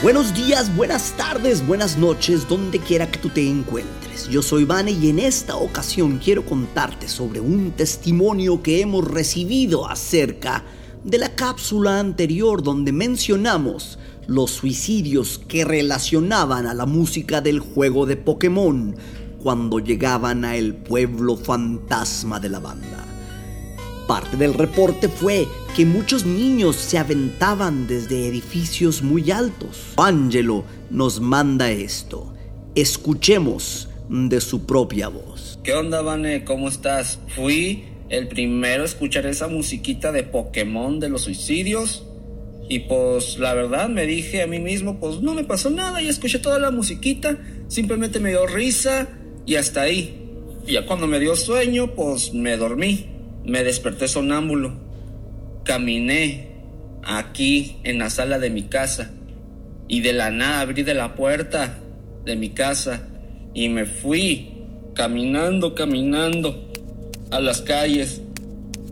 Buenos días, buenas tardes, buenas noches, donde quiera que tú te encuentres. Yo soy Vane y en esta ocasión quiero contarte sobre un testimonio que hemos recibido acerca de la cápsula anterior donde mencionamos los suicidios que relacionaban a la música del juego de Pokémon cuando llegaban a el pueblo fantasma de la banda. Parte del reporte fue que muchos niños se aventaban desde edificios muy altos. Angelo nos manda esto. Escuchemos de su propia voz. ¿Qué onda, Vane? ¿Cómo estás? Fui el primero a escuchar esa musiquita de Pokémon de los suicidios. Y pues la verdad me dije a mí mismo, pues no me pasó nada, y escuché toda la musiquita, simplemente me dio risa y hasta ahí. Y ya cuando me dio sueño, pues me dormí. Me desperté sonámbulo. Caminé aquí en la sala de mi casa y de la nada abrí de la puerta de mi casa y me fui caminando, caminando a las calles.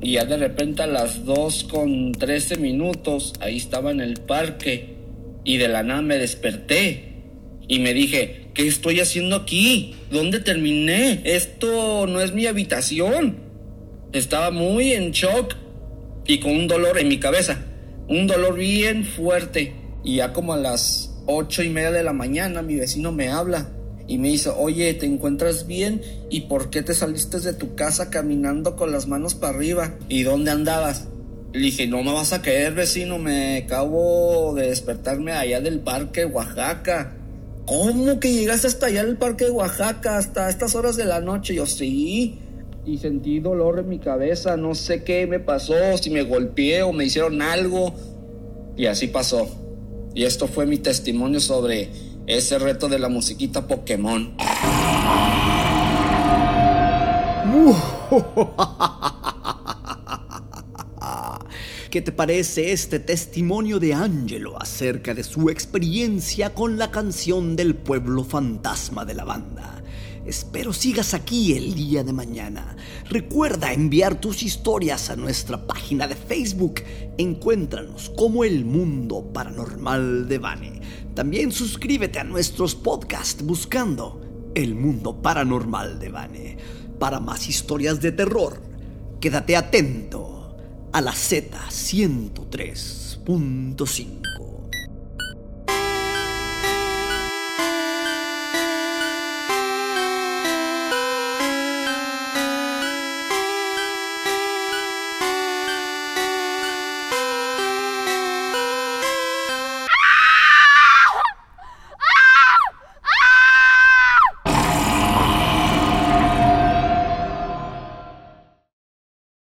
Y ya de repente a las 2 con 13 minutos, ahí estaba en el parque y de la nada me desperté y me dije, ¿qué estoy haciendo aquí? ¿Dónde terminé? Esto no es mi habitación. Estaba muy en shock y con un dolor en mi cabeza. Un dolor bien fuerte. Y ya como a las ocho y media de la mañana mi vecino me habla y me dice, oye, ¿te encuentras bien? ¿Y por qué te saliste de tu casa caminando con las manos para arriba? ¿Y dónde andabas? Le dije, no me vas a creer, vecino, me acabo de despertarme allá del parque Oaxaca. ¿Cómo que llegaste hasta allá del parque de Oaxaca, hasta estas horas de la noche? Yo sí. Y sentí dolor en mi cabeza, no sé qué me pasó, si me golpeé o me hicieron algo. Y así pasó. Y esto fue mi testimonio sobre ese reto de la musiquita Pokémon. ¿Qué te parece este testimonio de Angelo acerca de su experiencia con la canción del pueblo fantasma de la banda? Espero sigas aquí el día de mañana. Recuerda enviar tus historias a nuestra página de Facebook. Encuéntranos como El Mundo Paranormal de Bane. También suscríbete a nuestros podcasts buscando El Mundo Paranormal de Bane. Para más historias de terror, quédate atento a la Z103.5.